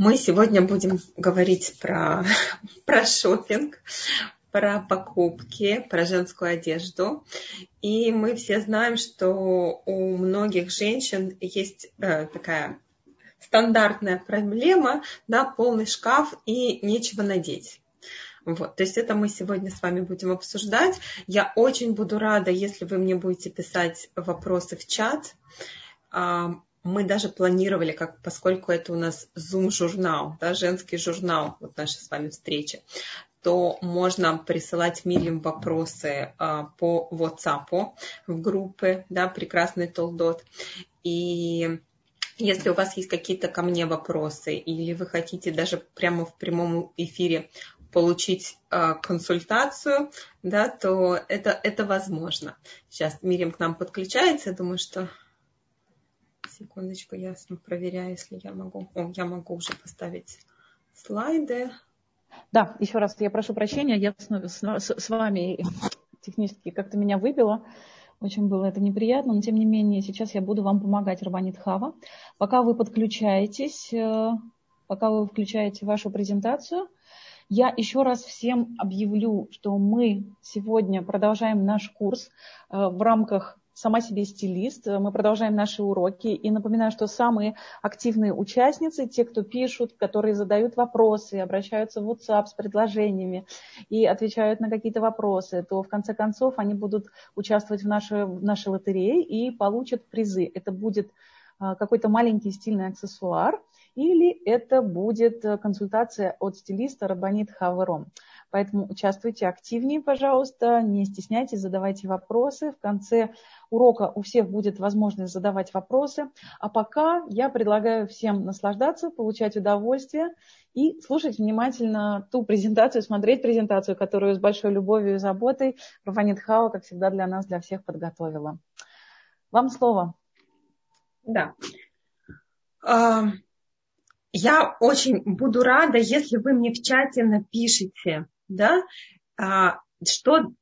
Мы сегодня будем говорить про, про шопинг, про покупки, про женскую одежду. И мы все знаем, что у многих женщин есть э, такая стандартная проблема, да, полный шкаф и нечего надеть. Вот, то есть это мы сегодня с вами будем обсуждать. Я очень буду рада, если вы мне будете писать вопросы в чат мы даже планировали, как, поскольку это у нас Zoom-журнал, да, женский журнал, вот наша с вами встреча, то можно присылать Мирим вопросы а, по WhatsApp в группы, да, прекрасный Толдот. И если у вас есть какие-то ко мне вопросы, или вы хотите даже прямо в прямом эфире получить э, консультацию, да, то это, это возможно. Сейчас Мирим к нам подключается, я думаю, что Секундочку, я проверяю, если я могу. О, я могу уже поставить слайды. Да, еще раз я прошу прощения, я с, с, с вами технически как-то меня выбило. Очень было это неприятно, но тем не менее сейчас я буду вам помогать, Рабанит Хава. Пока вы подключаетесь, э, пока вы включаете вашу презентацию, я еще раз всем объявлю, что мы сегодня продолжаем наш курс э, в рамках сама себе стилист. Мы продолжаем наши уроки. И напоминаю, что самые активные участницы, те, кто пишут, которые задают вопросы, обращаются в WhatsApp с предложениями и отвечают на какие-то вопросы, то в конце концов они будут участвовать в нашей, в нашей лотерее и получат призы. Это будет а, какой-то маленький стильный аксессуар, или это будет консультация от стилиста Рабанит Хавером. Поэтому участвуйте активнее, пожалуйста, не стесняйтесь, задавайте вопросы. В конце урока у всех будет возможность задавать вопросы. А пока я предлагаю всем наслаждаться, получать удовольствие и слушать внимательно ту презентацию, смотреть презентацию, которую с большой любовью и заботой Рафанит Хава, как всегда, для нас, для всех подготовила. Вам слово. Да. А, я очень буду рада, если вы мне в чате напишите, да, а, что,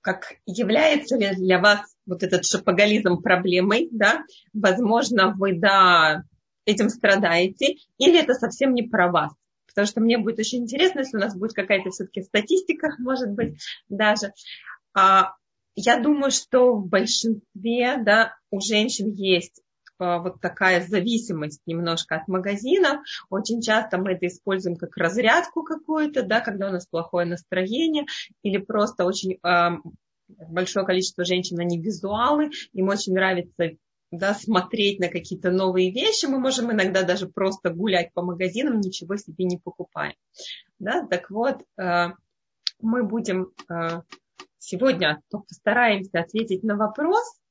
как является ли для вас вот этот шапоголизм проблемой, да, возможно, вы, да, этим страдаете, или это совсем не про вас. Потому что мне будет очень интересно, если у нас будет какая-то все-таки статистика, может быть, даже. А, я думаю, что в большинстве да, у женщин есть вот такая зависимость немножко от магазинов. Очень часто мы это используем как разрядку какую-то, да, когда у нас плохое настроение, или просто очень э, большое количество женщин, они визуалы, им очень нравится да, смотреть на какие-то новые вещи. Мы можем иногда даже просто гулять по магазинам, ничего себе не покупая. Да? Так вот, э, мы будем э, сегодня постараемся ответить на вопрос,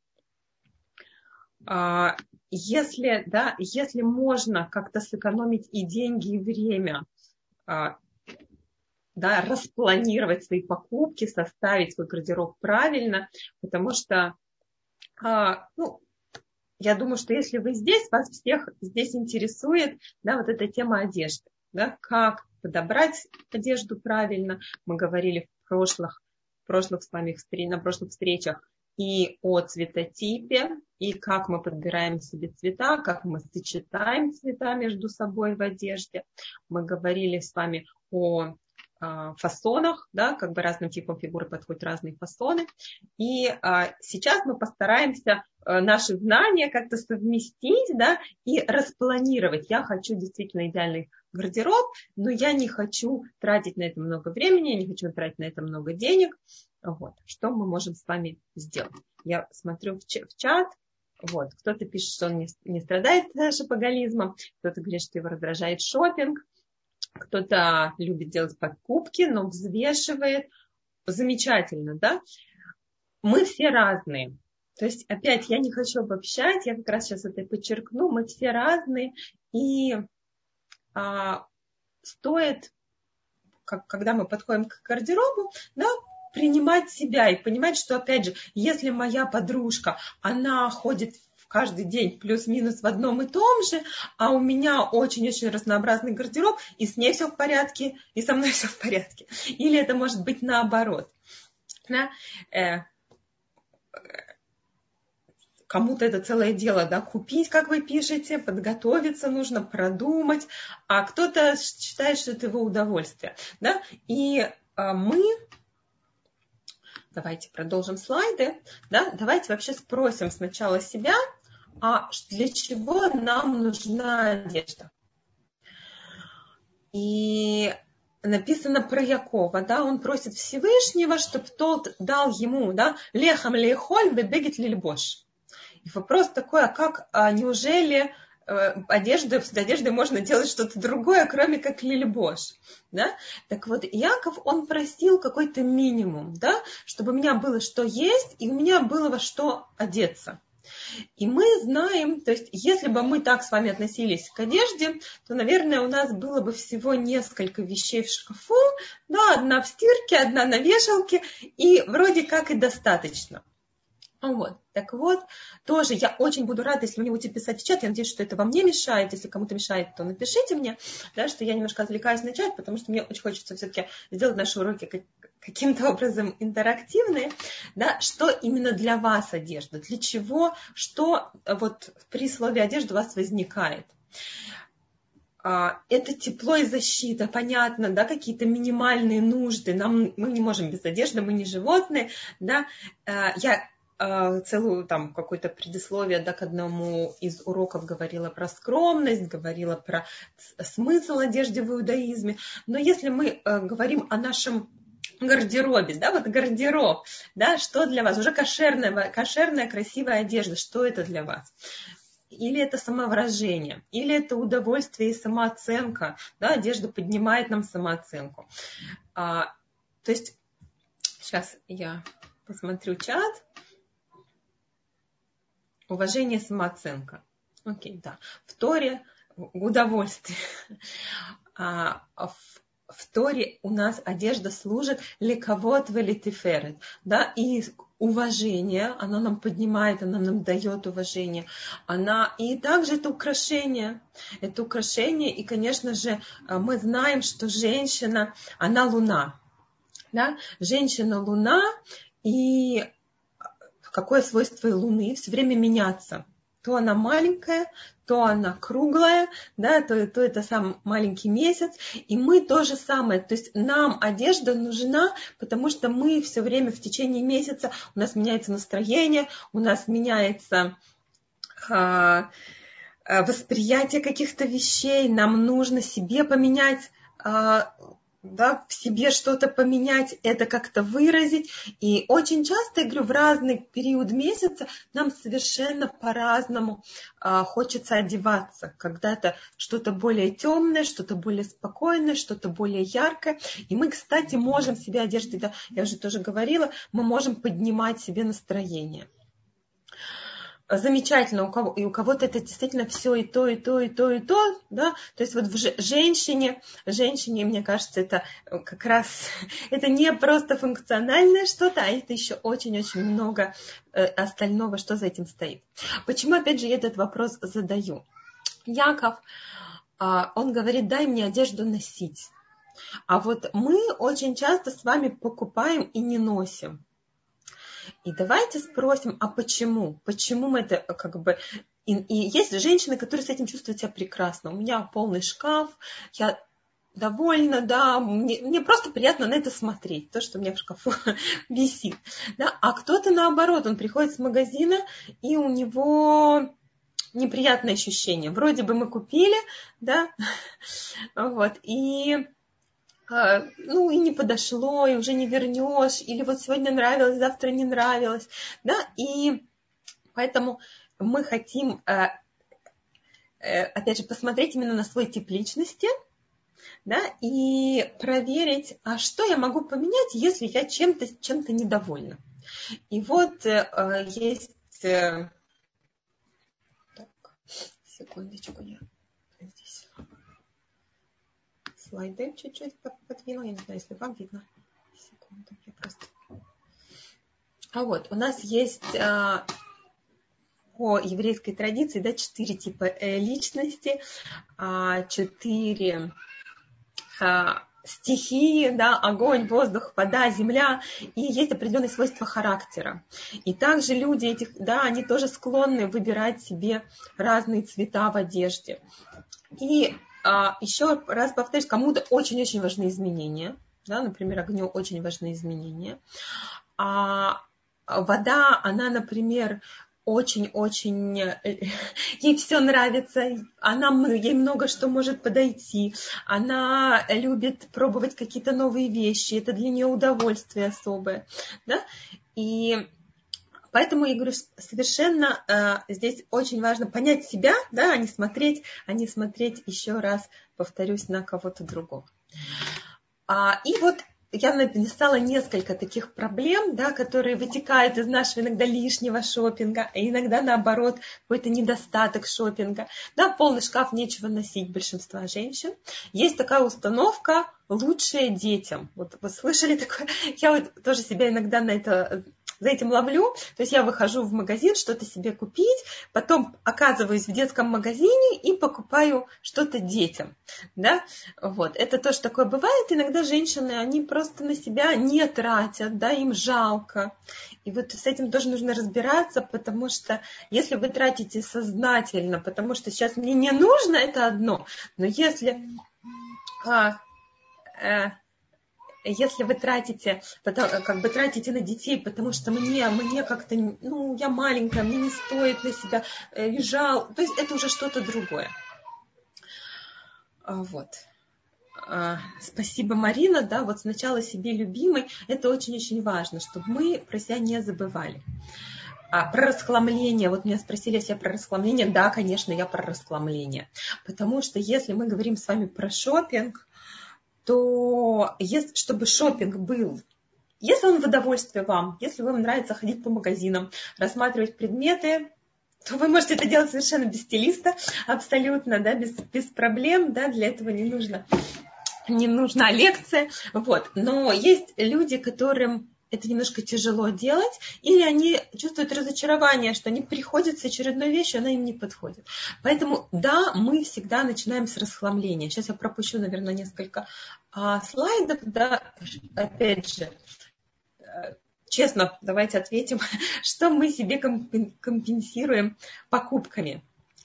если, да, если можно как-то сэкономить и деньги, и время, а, да, распланировать свои покупки, составить свой гардероб правильно, потому что, а, ну, я думаю, что если вы здесь, вас всех здесь интересует, да, вот эта тема одежды, да, как подобрать одежду правильно. Мы говорили в прошлых, в прошлых с вами, на прошлых встречах и о цветотипе, и как мы подбираем себе цвета, как мы сочетаем цвета между собой в одежде. Мы говорили с вами о фасонах, да, как бы разным типам фигуры подходят разные фасоны. И а, сейчас мы постараемся а, наши знания как-то совместить, да, и распланировать. Я хочу действительно идеальный гардероб, но я не хочу тратить на это много времени, я не хочу тратить на это много денег. Вот. Что мы можем с вами сделать? Я смотрю в чат, вот. Кто-то пишет, что он не, не страдает шопоголизмом, кто-то говорит, что его раздражает шопинг, кто-то любит делать покупки, но взвешивает. Замечательно, да? Мы все разные. То есть, опять, я не хочу обобщать, я как раз сейчас это подчеркну, мы все разные, и а, стоит, как, когда мы подходим к гардеробу, да, принимать себя и понимать, что, опять же, если моя подружка, она ходит каждый день плюс-минус в одном и том же, а у меня очень-очень разнообразный гардероб, и с ней все в порядке, и со мной все в порядке. Или это может быть наоборот. Да? Э, кому-то это целое дело, да, купить, как вы пишете, подготовиться нужно, продумать, а кто-то считает, что это его удовольствие, да, и а, мы Давайте продолжим слайды. Да? Давайте вообще спросим сначала себя, а для чего нам нужна одежда? И написано про Якова, да, он просит Всевышнего, чтобы тот дал ему, да, лехам лехоль бебегет лильбош. И вопрос такой, а как, а неужели э, одежды, с одеждой можно делать что-то другое, кроме как лильбош, да? Так вот, Яков, он просил какой-то минимум, да, чтобы у меня было что есть, и у меня было во что одеться. И мы знаем, то есть если бы мы так с вами относились к одежде, то, наверное, у нас было бы всего несколько вещей в шкафу, да, одна в стирке, одна на вешалке, и вроде как и достаточно. Вот. Так вот, тоже я очень буду рада, если вы мне будете писать в чат. Я надеюсь, что это вам не мешает. Если кому-то мешает, то напишите мне, да, что я немножко отвлекаюсь на чат, потому что мне очень хочется все-таки сделать наши уроки каким-то образом интерактивные. Да, что именно для вас одежда? Для чего? Что вот при слове одежда у вас возникает? А, это тепло и защита, понятно, да, какие-то минимальные нужды. Нам, мы не можем без одежды, мы не животные, да. А, я целую там какое-то предисловие да, к одному из уроков говорила про скромность, говорила про смысл одежды в иудаизме. Но если мы э, говорим о нашем гардеробе, да, вот гардероб, да, что для вас? Уже кошерная, кошерная красивая одежда, что это для вас? Или это самовыражение, или это удовольствие и самооценка, да, одежда поднимает нам самооценку. А, то есть, сейчас я посмотрю чат. Уважение, самооценка. Окей, да. В Торе удовольствие. А в, в Торе у нас одежда служит лековод велитиферет. Да, и уважение, она нам поднимает, она нам дает уважение. Она, и также это украшение. Это украшение, и, конечно же, мы знаем, что женщина, она луна. Да? Женщина луна, и какое свойство Луны все время меняться. То она маленькая, то она круглая, да, то, то это сам маленький месяц. И мы то же самое. То есть нам одежда нужна, потому что мы все время в течение месяца, у нас меняется настроение, у нас меняется а восприятие каких-то вещей, нам нужно себе поменять а, да, в себе что-то поменять, это как-то выразить. И очень часто, я говорю, в разный период месяца нам совершенно по-разному а, хочется одеваться. Когда-то что-то более темное, что-то более спокойное, что-то более яркое. И мы, кстати, можем себе одеждой, да, я уже тоже говорила, мы можем поднимать себе настроение замечательно, у кого, и у кого-то это действительно все и то, и то, и то, и то, да, то есть вот в женщине, женщине, мне кажется, это как раз, это не просто функциональное что-то, а это еще очень-очень много э, остального, что за этим стоит. Почему, опять же, я этот вопрос задаю? Яков, а, он говорит, дай мне одежду носить. А вот мы очень часто с вами покупаем и не носим. И давайте спросим, а почему? Почему мы это как бы... И, и есть женщины, которые с этим чувствуют себя прекрасно. У меня полный шкаф, я довольна, да, мне, мне просто приятно на это смотреть, то, что у меня в шкафу висит. Да? А кто-то наоборот, он приходит с магазина, и у него неприятное ощущение. Вроде бы мы купили, да, вот, и ну и не подошло, и уже не вернешь, или вот сегодня нравилось, завтра не нравилось, да, и поэтому мы хотим, э, э, опять же, посмотреть именно на свой тип личности, да, и проверить, а что я могу поменять, если я чем-то чем недовольна. И вот э, есть... Так, секундочку, я слайды чуть-чуть подвинула. Я не знаю, если вам видно. Секунду, я просто... А вот, у нас есть а, по еврейской традиции да, четыре типа э, личности, а, четыре а, стихии, да, огонь, воздух, вода, земля, и есть определенные свойства характера. И также люди этих, да, они тоже склонны выбирать себе разные цвета в одежде. И еще раз повторюсь, кому-то очень-очень важны изменения, да, например, огню очень важны изменения. А вода, она, например, очень-очень, ей все нравится, она, ей много что может подойти, она любит пробовать какие-то новые вещи, это для нее удовольствие особое, да, и Поэтому я говорю, совершенно э, здесь очень важно понять себя, да, а не смотреть, а не смотреть еще раз, повторюсь, на кого-то другого. А, и вот я написала несколько таких проблем, да, которые вытекают из нашего иногда лишнего шопинга, а иногда наоборот какой-то недостаток шопинга. Да, полный шкаф нечего носить большинства женщин. Есть такая установка лучшее детям. Вот вы слышали такое? Я вот тоже себя иногда на это за этим ловлю. То есть я выхожу в магазин что-то себе купить, потом оказываюсь в детском магазине и покупаю что-то детям. Да? Вот. Это тоже такое бывает. Иногда женщины, они просто на себя не тратят, да, им жалко. И вот с этим тоже нужно разбираться, потому что если вы тратите сознательно, потому что сейчас мне не нужно, это одно. Но если а, э, если вы тратите, как бы тратите на детей, потому что мне, мне как-то, ну, я маленькая, мне не стоит на себя э, то есть это уже что-то другое. А, вот. А, спасибо, Марина, да, вот сначала себе любимый, это очень-очень важно, чтобы мы про себя не забывали. А про расхламление, вот меня спросили, если я про расхламление, да, конечно, я про расхламление. Потому что если мы говорим с вами про шопинг, то если, чтобы шопинг был, если он в удовольствие вам, если вам нравится ходить по магазинам, рассматривать предметы, то вы можете это делать совершенно без стилиста, абсолютно, да, без, без проблем, да, для этого не нужно не нужна лекция, вот. Но есть люди, которым это немножко тяжело делать, или они чувствуют разочарование, что они приходят с очередной вещью, она им не подходит. Поэтому, да, мы всегда начинаем с расхламления. Сейчас я пропущу, наверное, несколько а, слайдов, да, опять же, э, честно, давайте ответим, что мы себе компенсируем покупками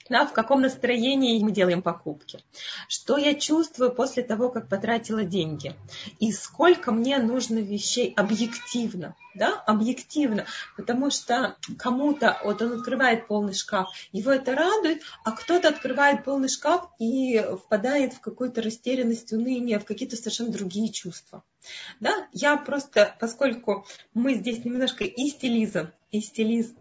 да, в каком настроении мы делаем покупки, что я чувствую после того, как потратила деньги, и сколько мне нужно вещей объективно, да, объективно, потому что кому-то, вот он открывает полный шкаф, его это радует, а кто-то открывает полный шкаф и впадает в какую-то растерянность, уныние, в какие-то совершенно другие чувства. Да, я просто, поскольку мы здесь немножко и стилизм, и стилист,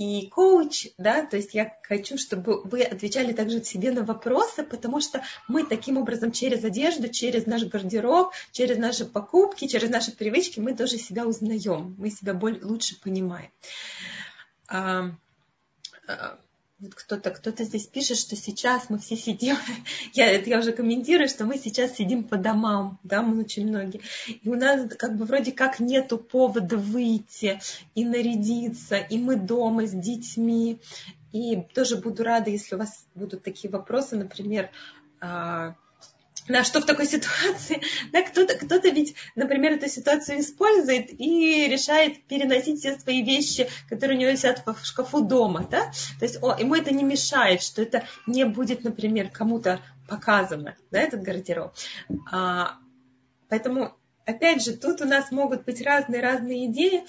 и коуч, да, то есть я хочу, чтобы вы отвечали также себе на вопросы, потому что мы таким образом через одежду, через наш гардероб, через наши покупки, через наши привычки мы тоже себя узнаем, мы себя более, лучше понимаем. А, а, вот кто-то кто здесь пишет, что сейчас мы все сидим, я, это я уже комментирую, что мы сейчас сидим по домам, да, мы очень многие. И у нас как бы вроде как нету повода выйти и нарядиться, и мы дома с детьми. И тоже буду рада, если у вас будут такие вопросы, например, а, да, что в такой ситуации? Да, кто-то, кто-то ведь, например, эту ситуацию использует и решает переносить все свои вещи, которые у него висят в шкафу дома. Да? То есть о, ему это не мешает, что это не будет, например, кому-то показано, да, этот гардероб. А, поэтому, опять же, тут у нас могут быть разные-разные идеи.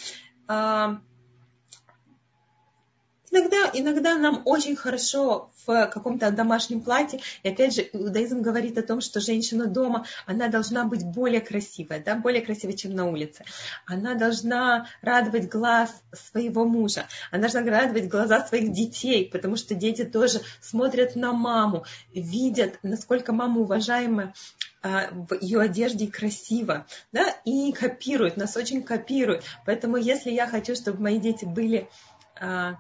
А, Иногда, иногда нам очень хорошо в каком-то домашнем платье. И опять же, иудаизм говорит о том, что женщина дома, она должна быть более красивая, да, более красивой, чем на улице. Она должна радовать глаз своего мужа. Она должна радовать глаза своих детей, потому что дети тоже смотрят на маму, видят, насколько мама уважаемая а, в ее одежде красиво, да, и копируют, нас очень копируют. Поэтому если я хочу, чтобы мои дети были а,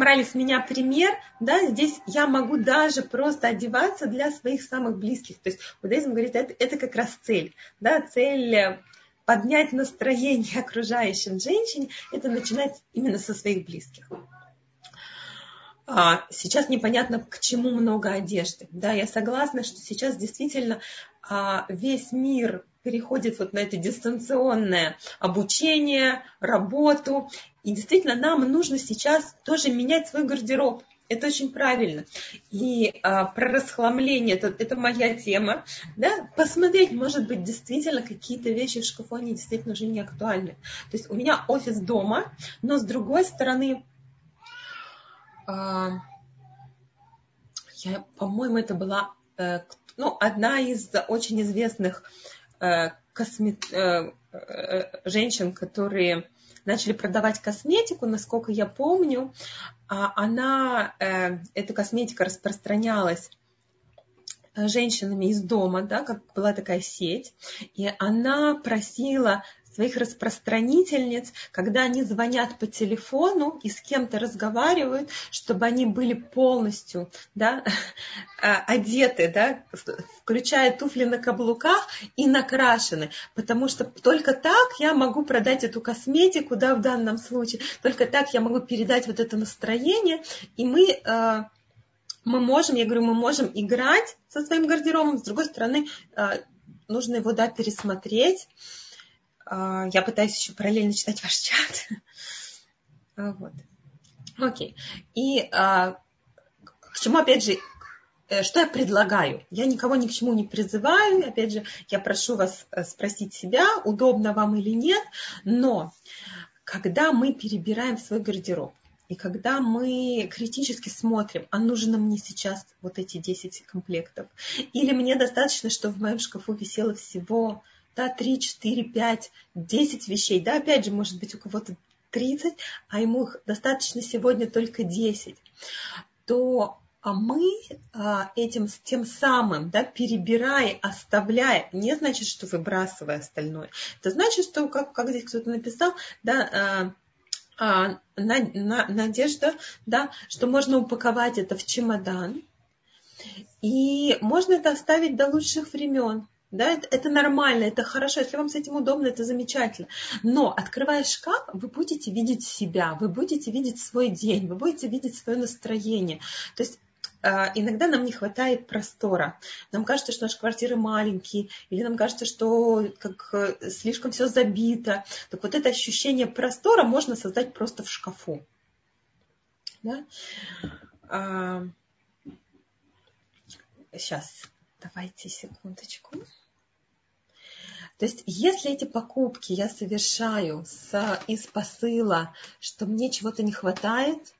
брали с меня пример, да, здесь я могу даже просто одеваться для своих самых близких. То есть буддизм говорит, это, это как раз цель, да, цель э, поднять настроение окружающим женщине, это начинать именно со своих близких. а, сейчас непонятно, к чему много одежды. Да, я согласна, что сейчас действительно а, весь мир переходит вот на это дистанционное обучение, работу. И действительно, нам нужно сейчас тоже менять свой гардероб. Это очень правильно. И а, про расхламление, это, это моя тема. Да? Посмотреть, может быть, действительно какие-то вещи в шкафу, они действительно уже не актуальны. То есть у меня офис дома, но с другой стороны, а, я, по-моему, это была э, ну, одна из очень известных э, косме... Э, женщин, которые начали продавать косметику, насколько я помню, а она, эта косметика распространялась женщинами из дома, да, как была такая сеть, и она просила своих распространительниц, когда они звонят по телефону и с кем-то разговаривают, чтобы они были полностью да, одеты, да, включая туфли на каблуках и накрашены, потому что только так я могу продать эту косметику, да, в данном случае, только так я могу передать вот это настроение, и мы э, мы можем, я говорю, мы можем играть со своим гардеробом, с другой стороны, э, нужно его, да, пересмотреть, а, я пытаюсь еще параллельно читать ваш чат. А, вот. Окей. И а, к чему, опять же, э, что я предлагаю? Я никого ни к чему не призываю. Опять же, я прошу вас э, спросить себя, удобно вам или нет. Но когда мы перебираем свой гардероб, и когда мы критически смотрим, а нужно мне сейчас вот эти 10 комплектов, или мне достаточно, что в моем шкафу висело всего да, 3, 4, 5, 10 вещей, да, опять же, может быть, у кого-то 30, а ему их достаточно сегодня только 10, то а мы а, этим тем самым, да, перебирая, оставляя, не значит, что выбрасывая остальное. Это значит, что, как, как здесь кто-то написал, да, а, на, на, надежда, да, что можно упаковать это в чемодан, и можно это оставить до лучших времен. Да, это, это нормально, это хорошо. Если вам с этим удобно, это замечательно. Но открывая шкаф, вы будете видеть себя, вы будете видеть свой день, вы будете видеть свое настроение. То есть э, иногда нам не хватает простора. Нам кажется, что наши квартиры маленькие, или нам кажется, что как э, слишком все забито. Так вот это ощущение простора можно создать просто в шкафу. Да? А... Сейчас, давайте секундочку. То есть, если эти покупки я совершаю с, из посыла, что мне чего-то не хватает,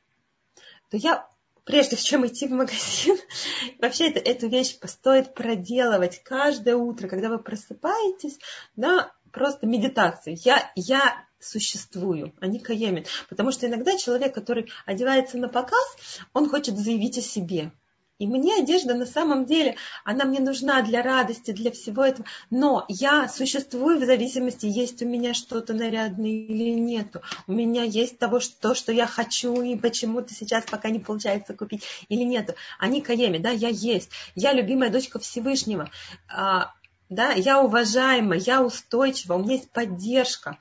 то я прежде чем идти в магазин, вообще это, эту вещь стоит проделывать каждое утро, когда вы просыпаетесь, да, просто медитацию. Я, я существую, а не каемит. Потому что иногда человек, который одевается на показ, он хочет заявить о себе. И мне одежда на самом деле, она мне нужна для радости, для всего этого. Но я существую в зависимости, есть у меня что-то нарядное или нету. У меня есть того, что, что я хочу, и почему-то сейчас пока не получается купить или нету. Они каеми, да, я есть. Я любимая дочка Всевышнего. А, да, я уважаема, я устойчива, у меня есть поддержка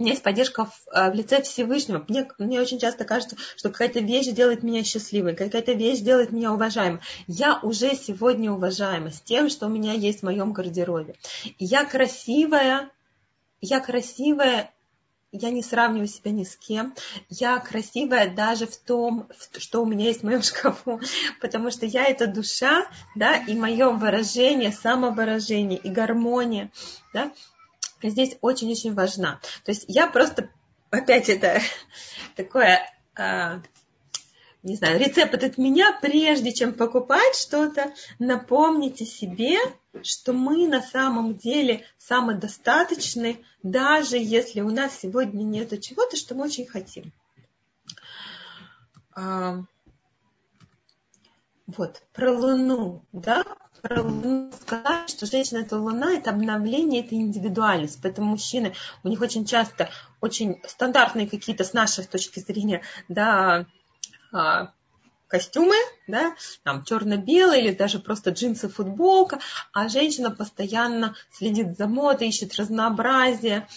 у меня есть поддержка в, э, в лице Всевышнего. Мне, мне очень часто кажется, что какая-то вещь делает меня счастливой, какая-то вещь делает меня уважаемой. Я уже сегодня уважаема с тем, что у меня есть в моем гардеробе. Я красивая, я красивая я не сравниваю себя ни с кем. Я красивая даже в том, что у меня есть в моем шкафу, потому что я это душа, да, и мое выражение, самовыражение и гармония, да, здесь очень-очень важна. То есть я просто, опять это такое, а, не знаю, рецепт от меня, прежде чем покупать что-то, напомните себе, что мы на самом деле самодостаточны, даже если у нас сегодня нет чего-то, что мы очень хотим. А, вот, про Луну, да, про Луну сказать, что женщина это Луна, это обновление, это индивидуальность. Поэтому мужчины, у них очень часто очень стандартные какие-то с нашей точки зрения, да, а, костюмы, да, там черно-белый или даже просто джинсы, футболка, а женщина постоянно следит за модой, ищет разнообразие.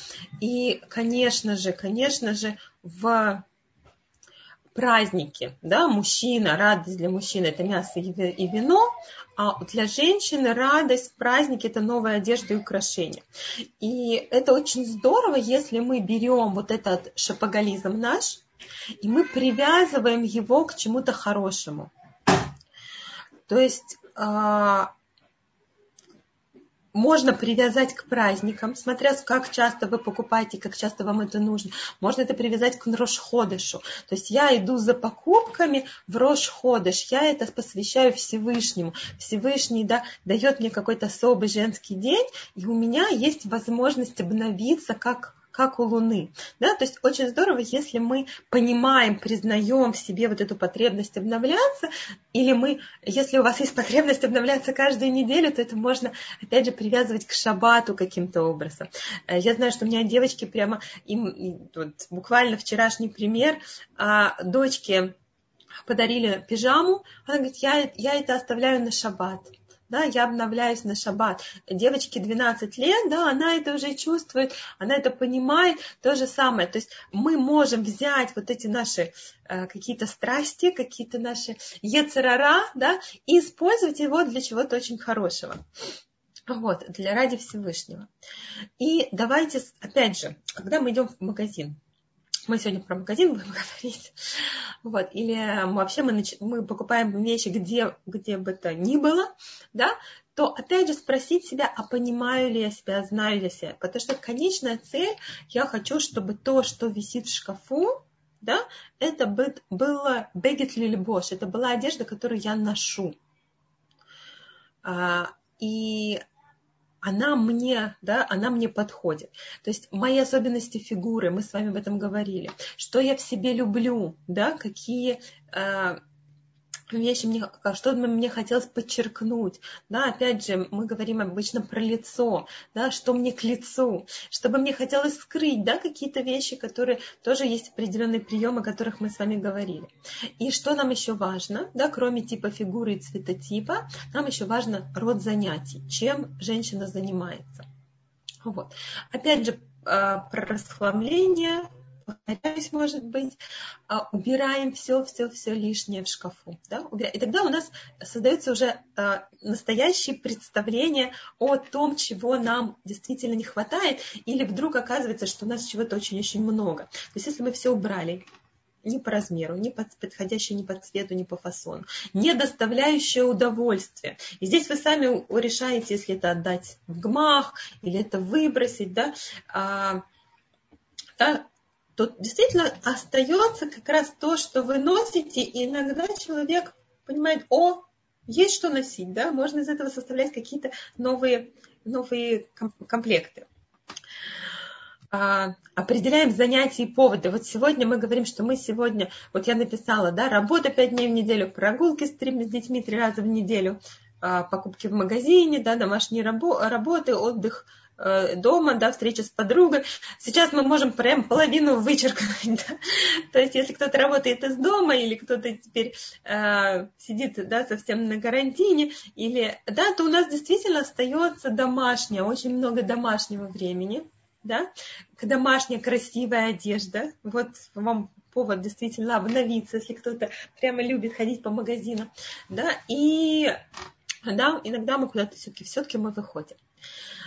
И, конечно же, конечно же, в праздники, да, мужчина, радость для мужчины это мясо и вино, а для женщины радость, праздники это новая одежда и украшения. И это очень здорово, если мы берем вот этот шапоголизм наш, и мы привязываем его к чему-то хорошему. То есть а, можно привязать к праздникам, смотря как часто вы покупаете, как часто вам это нужно. Можно это привязать к Рошходышу. То есть я иду за покупками в Рошходыш, я это посвящаю Всевышнему. Всевышний да, дает мне какой-то особый женский день, и у меня есть возможность обновиться как как у Луны. Да? То есть очень здорово, если мы понимаем, признаем в себе вот эту потребность обновляться, или мы, если у вас есть потребность обновляться каждую неделю, то это можно, опять же, привязывать к шабату каким-то образом. Э, я знаю, что у меня девочки прямо, им вот, буквально вчерашний пример, а, дочке подарили пижаму, она говорит, я, я это оставляю на шаббат да, я обновляюсь на шаббат. Девочке 12 лет, да, она это уже чувствует, она это понимает, то же самое. То есть мы можем взять вот эти наши э, какие-то страсти, какие-то наши ецерара, да, и использовать его для чего-то очень хорошего. Вот, для ради Всевышнего. И давайте, опять же, когда мы идем в магазин, мы сегодня про магазин будем говорить, вот, или вообще мы, нач... мы покупаем вещи, где, где бы то ни было, да, то опять же спросить себя, а понимаю ли я себя, знаю ли я себя. Потому что конечная цель, я хочу, чтобы то, что висит в шкафу, да, это было бегет ли любовь, это была одежда, которую я ношу. А, и она мне, да, она мне подходит. То есть мои особенности фигуры, мы с вами об этом говорили. Что я в себе люблю, да, какие э, вещи мне, что мне хотелось подчеркнуть. Да, опять же, мы говорим обычно про лицо, да, что мне к лицу, чтобы мне хотелось скрыть, да, какие-то вещи, которые тоже есть определенные приемы, о которых мы с вами говорили. И что нам еще важно, да, кроме типа фигуры и цветотипа, нам еще важно род занятий, чем женщина занимается. Вот. Опять же, а, про расхламление, повторяюсь, может быть, а, убираем все, все, все лишнее в шкафу. Да? И тогда у нас создается уже а, настоящее представление о том, чего нам действительно не хватает, или вдруг оказывается, что у нас чего-то очень-очень много. То есть если мы все убрали, ни по размеру, ни под, подходящее ни по цвету, ни по фасону, не доставляющее удовольствие. И здесь вы сами решаете, если это отдать в гмах или это выбросить, да, а, да то действительно остается как раз то, что вы носите, и иногда человек понимает, о, есть что носить, да, можно из этого составлять какие-то новые, новые комплекты. А, определяем занятия и поводы. Вот сегодня мы говорим, что мы сегодня, вот я написала, да, работа пять дней в неделю, прогулки с, с детьми три раза в неделю, а, покупки в магазине, да, домашние рабо- работы, отдых – дома, да, встреча с подругой. Сейчас мы можем прям половину вычеркнуть. Да? То есть, если кто-то работает из дома, или кто-то теперь э, сидит да, совсем на карантине, или, да, то у нас действительно остается домашнее, очень много домашнего времени. Да? Домашняя красивая одежда. Вот вам повод действительно обновиться, если кто-то прямо любит ходить по магазинам. Да? И да, иногда мы куда-то все-таки все-таки мы выходим.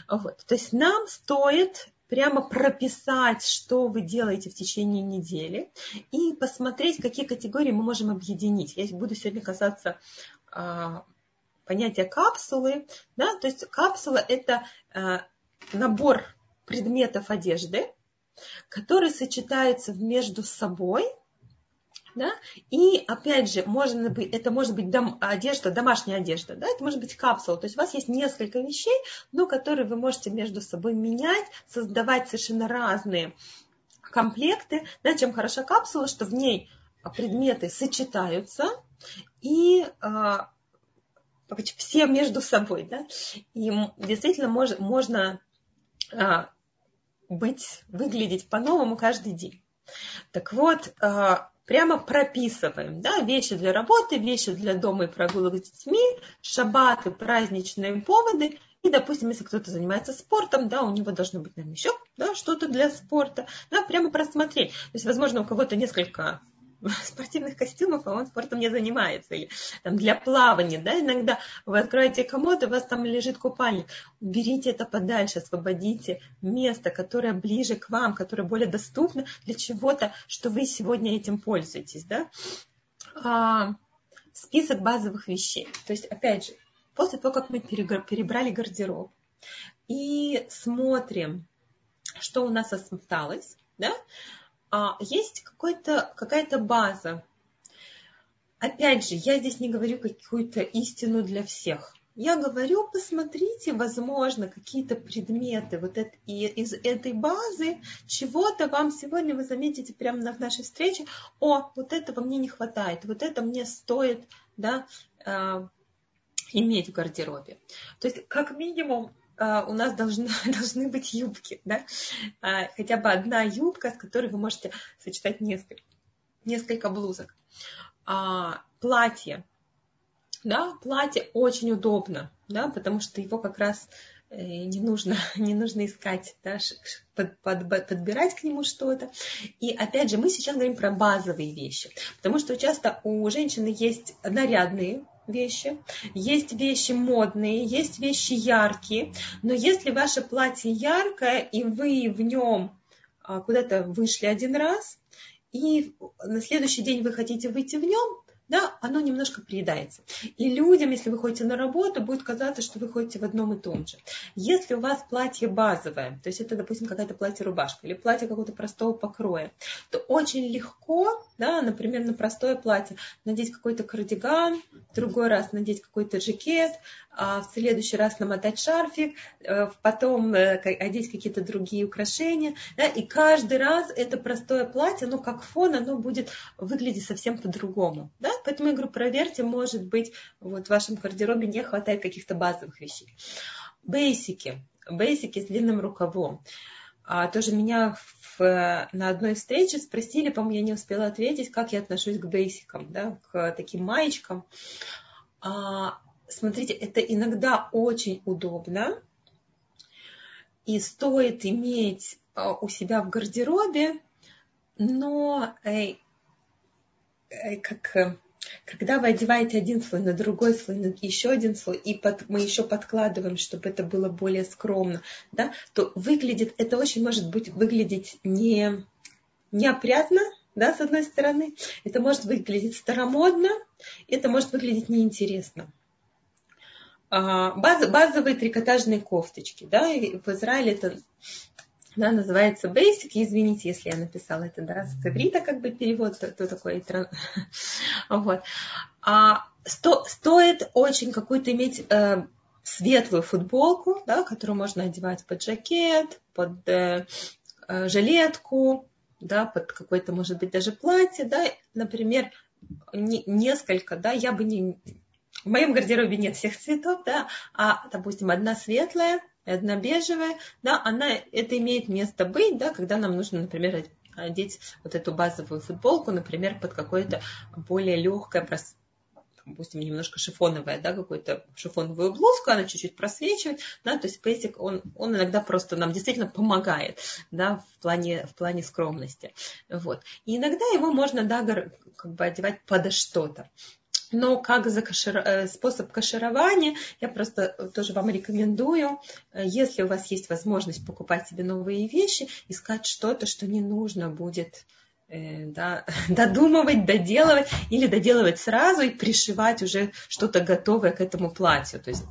Вот. То есть нам стоит прямо прописать, что вы делаете в течение недели, и посмотреть, какие категории мы можем объединить. Я буду сегодня касаться а, понятия капсулы. Да? То есть капсула – это а, набор предметов одежды, которые сочетаются между собой – да, и опять же, можно быть, это может быть дом, одежда, домашняя одежда, да, это может быть капсула, то есть у вас есть несколько вещей, но которые вы можете между собой менять, создавать совершенно разные комплекты, да, чем хороша капсула, что в ней предметы сочетаются и а, все между собой, да, и действительно мож, можно а, быть, выглядеть по-новому каждый день. Так вот, а, прямо прописываем, да, вещи для работы, вещи для дома и прогулок с детьми, шабаты, праздничные поводы, и, допустим, если кто-то занимается спортом, да, у него должно быть, наверное, еще да, что-то для спорта, да, прямо просмотреть. То есть, возможно, у кого-то несколько спортивных костюмов, а он спортом не занимается. Или там для плавания, да, иногда вы откроете комод, и у вас там лежит купальник. Уберите это подальше, освободите место, которое ближе к вам, которое более доступно для чего-то, что вы сегодня этим пользуетесь, да. А, список базовых вещей. То есть, опять же, после того, как мы перебрали гардероб и смотрим, что у нас осталось, да, есть какая-то база. Опять же, я здесь не говорю какую-то истину для всех. Я говорю, посмотрите, возможно, какие-то предметы вот это, из этой базы чего-то вам сегодня вы заметите прямо на нашей встрече, о, вот этого мне не хватает, вот это мне стоит да, э, иметь в гардеробе. То есть, как минимум, у нас должны, должны быть юбки, да? Э, хотя бы одна юбка, с которой вы можете сочетать несколько, несколько блузок. А, платье. Да, платье очень удобно, да, потому что его как раз не нужно, не нужно искать, да, под, под, подбирать к нему что-то. И опять же, мы сейчас говорим про базовые вещи, потому что часто у женщины есть нарядные вещи, есть вещи модные, есть вещи яркие, но если ваше платье яркое, и вы в нем а, куда-то вышли один раз, и на следующий день вы хотите выйти в нем, да, оно немножко приедается. И людям, если вы ходите на работу, будет казаться, что вы ходите в одном и том же. Если у вас платье базовое, то есть это, допустим, какая-то платье-рубашка или платье какого-то простого покроя, то очень легко, да, например, на простое платье надеть какой-то кардиган, в другой раз надеть какой-то жакет, а в следующий раз намотать шарфик, э, потом э, одеть какие-то другие украшения, да, и каждый раз это простое платье, ну, как фон, оно будет выглядеть совсем по-другому, да, поэтому я говорю, проверьте, может быть, вот в вашем гардеробе не хватает каких-то базовых вещей. Бейсики, бейсики с длинным рукавом. А, тоже меня в, на одной встрече спросили, по-моему, я не успела ответить, как я отношусь к бейсикам, да, к таким маечкам. А, смотрите, это иногда очень удобно, и стоит иметь а, у себя в гардеробе, но э, э, как когда вы одеваете один слой на другой слой, на еще один слой, и под, мы еще подкладываем, чтобы это было более скромно, да, то выглядит, это очень может быть выглядеть не, неопрятно, да, с одной стороны, это может выглядеть старомодно, это может выглядеть неинтересно. А, баз, базовые трикотажные кофточки, да, в Израиле это да, называется Basic. Извините, если я написала это да, с иврита, как бы перевод, то, то такой. вот. а, сто, стоит очень какую-то иметь э, светлую футболку, да, которую можно одевать под жакет, под э, э, жилетку, да, под какое-то, может быть, даже платье, да, например, не, несколько, да, я бы не... В моем гардеробе нет всех цветов, да, а, допустим, одна светлая, одна бежевая, да, она, это имеет место быть, да, когда нам нужно, например, одеть вот эту базовую футболку, например, под какое-то более легкое, допустим, немножко шифоновая, да, какую-то шифоновую блузку, она чуть-чуть просвечивает, да, то есть пейсик, он, он иногда просто нам действительно помогает, да, в плане, в плане скромности, вот. И иногда его можно, да, как бы одевать под что-то. Но как за. Э, способ каширования, я просто тоже вам рекомендую, э, если у вас есть возможность покупать себе новые вещи, искать что-то, что не нужно будет э, да, додумывать, доделывать или доделывать сразу и пришивать уже что-то готовое к этому платью. То есть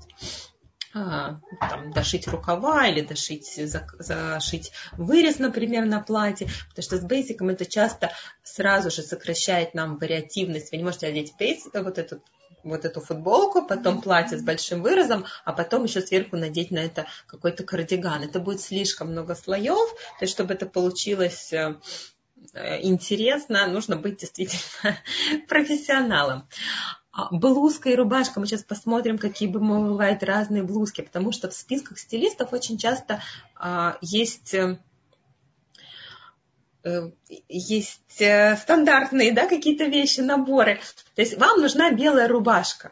там, дошить рукава или дошить, зашить вырез, например, на платье, потому что с бейсиком это часто сразу же сокращает нам вариативность. Вы не можете одеть бейс, вот эту вот эту футболку, потом платье с большим вырезом, а потом еще сверху надеть на это какой-то кардиган. Это будет слишком много слоев, то есть чтобы это получилось э, интересно, нужно быть действительно профессионалом. А, блузка и рубашка. Мы сейчас посмотрим, какие бывают разные блузки, потому что в списках стилистов очень часто а, есть э, э, есть э, стандартные да, какие-то вещи, наборы. То есть вам нужна белая рубашка.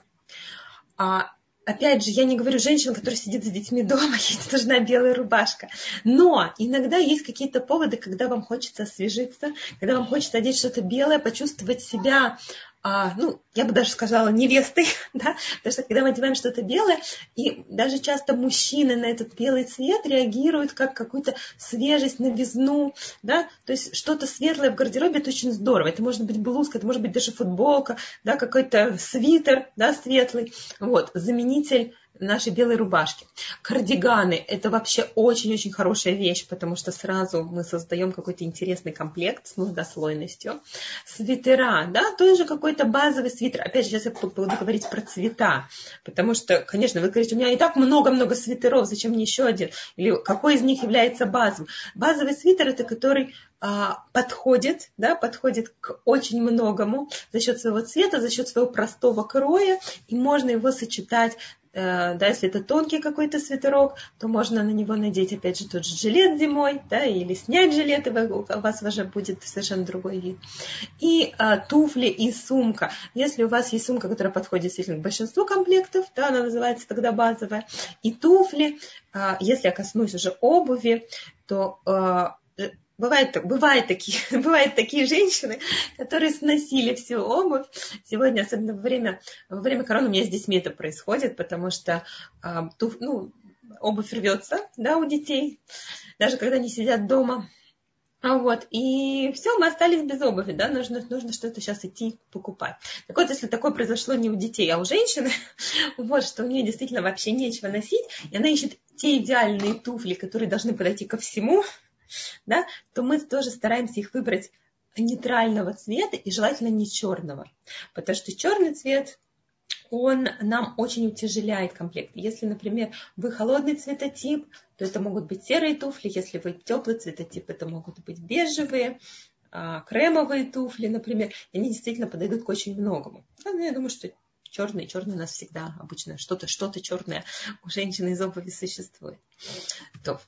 А опять же, я не говорю женщина, которая сидит с детьми дома, ей нужна белая рубашка. Но иногда есть какие-то поводы, когда вам хочется освежиться, когда вам хочется одеть что-то белое, почувствовать себя а, ну, я бы даже сказала, невестой, да, потому что когда мы одеваем что-то белое, и даже часто мужчины на этот белый цвет реагируют как какую-то свежесть, новизну, да, то есть что-то светлое в гардеробе, это очень здорово, это может быть блузка, это может быть даже футболка, да, какой-то свитер, да, светлый, вот, заменитель нашей белой рубашки. Кардиганы – это вообще очень-очень хорошая вещь, потому что сразу мы создаем какой-то интересный комплект с многослойностью. Свитера, да, тоже какой-то базовый свитер. Опять же, сейчас я буду говорить про цвета, потому что, конечно, вы говорите, у меня и так много-много свитеров, зачем мне еще один? Или какой из них является базовым? Базовый свитер – это который подходит, да, подходит к очень многому за счет своего цвета, за счет своего простого кроя, и можно его сочетать Э, да, если это тонкий какой-то свитерок, то можно на него надеть, опять же, тот же жилет зимой, да, или снять жилет, и у вас уже будет совершенно другой вид. И а, туфли и сумка. Если у вас есть сумка, которая подходит действительно к большинству комплектов, да, она называется тогда базовая, и туфли, а, если я коснусь уже обуви, то а, Бывают, бывают, такие, бывают такие женщины, которые сносили всю обувь. Сегодня, особенно во время, во время короны, у меня с детьми это происходит, потому что а, туф, ну, обувь рвется да, у детей, даже когда они сидят дома. А вот, и все, мы остались без обуви, да, нужно, нужно что-то сейчас идти покупать. Так вот, если такое произошло не у детей, а у женщины, вот, что у нее действительно вообще нечего носить, и она ищет те идеальные туфли, которые должны подойти ко всему, да, то мы тоже стараемся их выбрать нейтрального цвета и желательно не черного. Потому что черный цвет, он нам очень утяжеляет комплект. Если, например, вы холодный цветотип, то это могут быть серые туфли. Если вы теплый цветотип, это могут быть бежевые, а, кремовые туфли, например. И они действительно подойдут к очень многому. Ну, я думаю, что черный, черный у нас всегда обычно что-то, что-то черное у женщины из обуви существует. То.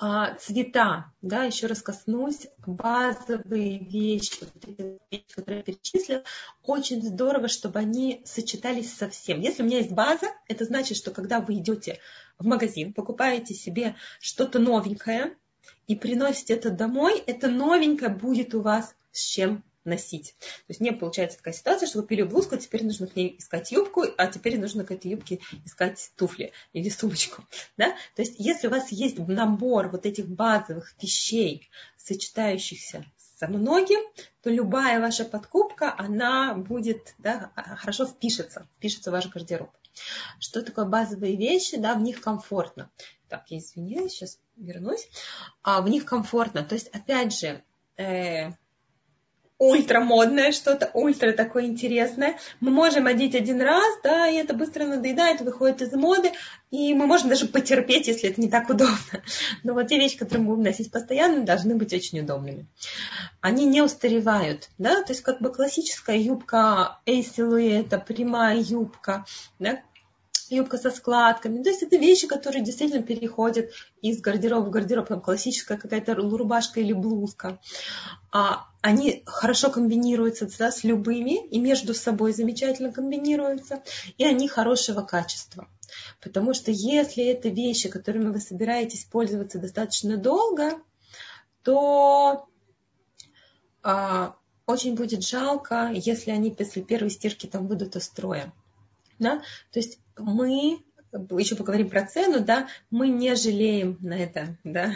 А, цвета, да, еще раз коснусь, базовые вещи, которые я перечислила, очень здорово, чтобы они сочетались со всем. Если у меня есть база, это значит, что когда вы идете в магазин, покупаете себе что-то новенькое и приносите это домой, это новенькое будет у вас с чем носить. То есть не получается такая ситуация, что купили блузку, теперь нужно к ней искать юбку, а теперь нужно к этой юбке искать туфли или сумочку. Да? То есть если у вас есть набор вот этих базовых вещей, сочетающихся со многим, то любая ваша подкупка, она будет, да, хорошо впишется, впишется в ваш гардероб. Что такое базовые вещи? Да, в них комфортно. Так, я извиняюсь, сейчас вернусь. А, в них комфортно. То есть, опять же, э, ультра модное что-то, ультра такое интересное. Мы можем одеть один раз, да, и это быстро надоедает, выходит из моды, и мы можем даже потерпеть, если это не так удобно. Но вот те вещи, которые мы будем носить постоянно, должны быть очень удобными. Они не устаревают, да, то есть как бы классическая юбка A-силуэта, прямая юбка, да, юбка со складками. То есть это вещи, которые действительно переходят из гардероба в гардероб, там классическая какая-то рубашка или блузка. А они хорошо комбинируются да, с любыми и между собой замечательно комбинируются, и они хорошего качества. Потому что если это вещи, которыми вы собираетесь пользоваться достаточно долго, то а, очень будет жалко, если они после первой стирки там выйдут из строя. Да? То есть мы, еще поговорим про цену, да, мы не жалеем на это да,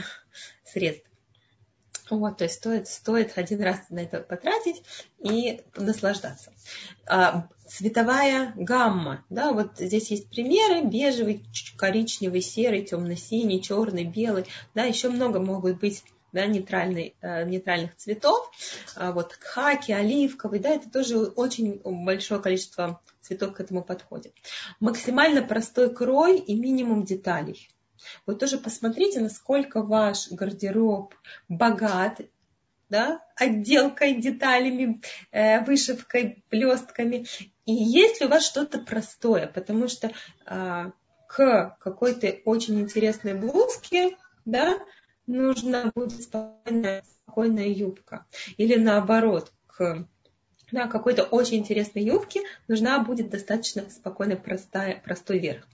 средств. Вот, то есть стоит, стоит один раз на это потратить и наслаждаться. А, цветовая гамма, да, вот здесь есть примеры, бежевый, коричневый, серый, темно-синий, черный, белый, да, еще много могут быть да, нейтральный, э, нейтральных цветов. А вот хаки, оливковый, да, это тоже очень большое количество цветов к этому подходит. Максимально простой крой и минимум деталей. Вы тоже посмотрите, насколько ваш гардероб богат, да, отделкой, деталями, э, вышивкой, блестками. И есть ли у вас что-то простое, потому что э, к какой-то очень интересной блузке, да, нужна будет спокойная, спокойная юбка. Или наоборот, к да, какой-то очень интересной юбки нужна будет достаточно спокойный, простая, простой верх.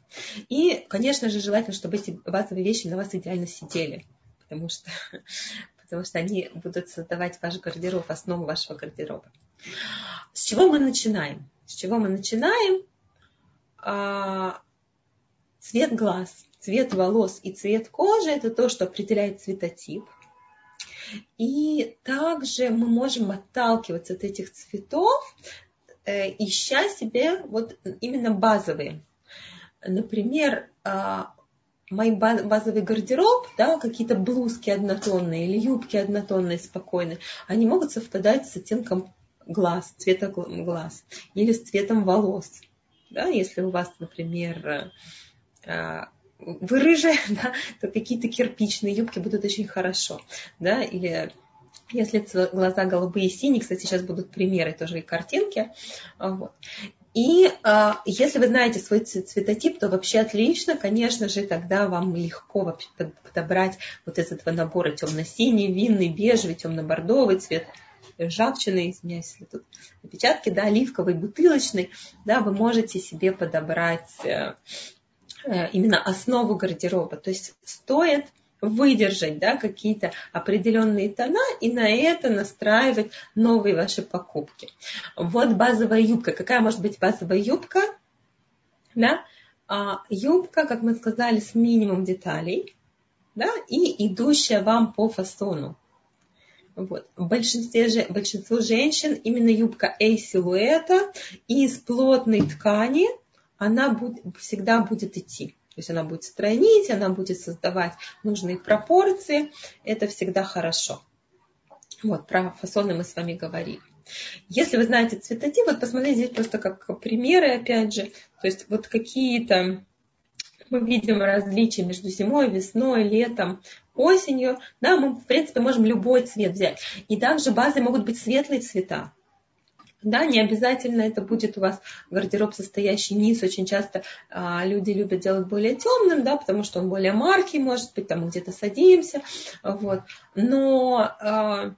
И, конечно же, желательно, чтобы эти базовые вещи на вас идеально сидели, потому что, потому что они будут создавать ваш гардероб, основу вашего гардероба. С чего мы начинаем? С чего мы начинаем? А, цвет глаз, цвет волос и цвет кожи – это то, что определяет цветотип – и также мы можем отталкиваться от этих цветов, э, ища себе вот именно базовые. Например, а, мой базовый гардероб, да, какие-то блузки однотонные или юбки однотонные спокойные, они могут совпадать с оттенком глаз, цвета глаз или с цветом волос. Да, если у вас, например, э, вы рыжая, да, то какие-то кирпичные юбки будут очень хорошо. Да, или если глаза голубые и синие, кстати, сейчас будут примеры тоже и картинки. Вот. И э, если вы знаете свой цветотип, то вообще отлично, конечно же, тогда вам легко подобрать вот из этого набора темно-синий, винный, бежевый, темно-бордовый цвет, ржавчины, извиняюсь, если тут опечатки, да, оливковый, бутылочный, да, вы можете себе подобрать э, Э, именно основу гардероба. То есть стоит выдержать да, какие-то определенные тона и на это настраивать новые ваши покупки. Вот базовая юбка. Какая может быть базовая юбка? Да? А, юбка, как мы сказали, с минимум деталей да, и идущая вам по фасону. Вот. Большинстве же, большинству женщин именно юбка A-силуэта из плотной ткани – она будет, всегда будет идти. То есть она будет стройнить, она будет создавать нужные пропорции. Это всегда хорошо. Вот, про фасоны мы с вами говорили. Если вы знаете цветотип, вот посмотрите здесь просто как примеры, опять же. То есть вот какие-то мы видим различия между зимой, весной, летом, осенью. Да, мы, в принципе, можем любой цвет взять. И также базой могут быть светлые цвета. Да, не обязательно это будет у вас гардероб, состоящий низ. Очень часто а, люди любят делать более темным, да, потому что он более маркий, может быть, там где-то садимся. Вот. Но а,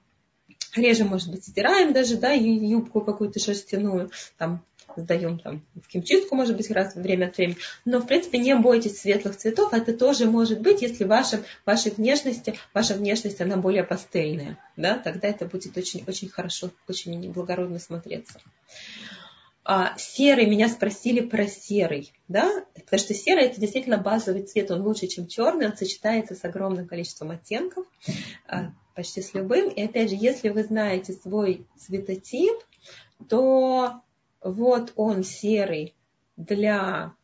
реже, может быть, стираем даже, да, юбку какую-то шерстяную, там сдаем там в химчистку, может быть, раз время от времени. Но, в принципе, не бойтесь светлых цветов. Это тоже может быть, если ваша, вашей внешности, ваша внешность, она более пастельная. Да? Тогда это будет очень, очень хорошо, очень благородно смотреться. А, серый, меня спросили про серый, да, потому что серый это действительно базовый цвет, он лучше, чем черный, он сочетается с огромным количеством оттенков, а, почти с любым. И опять же, если вы знаете свой цветотип, то вот он серый для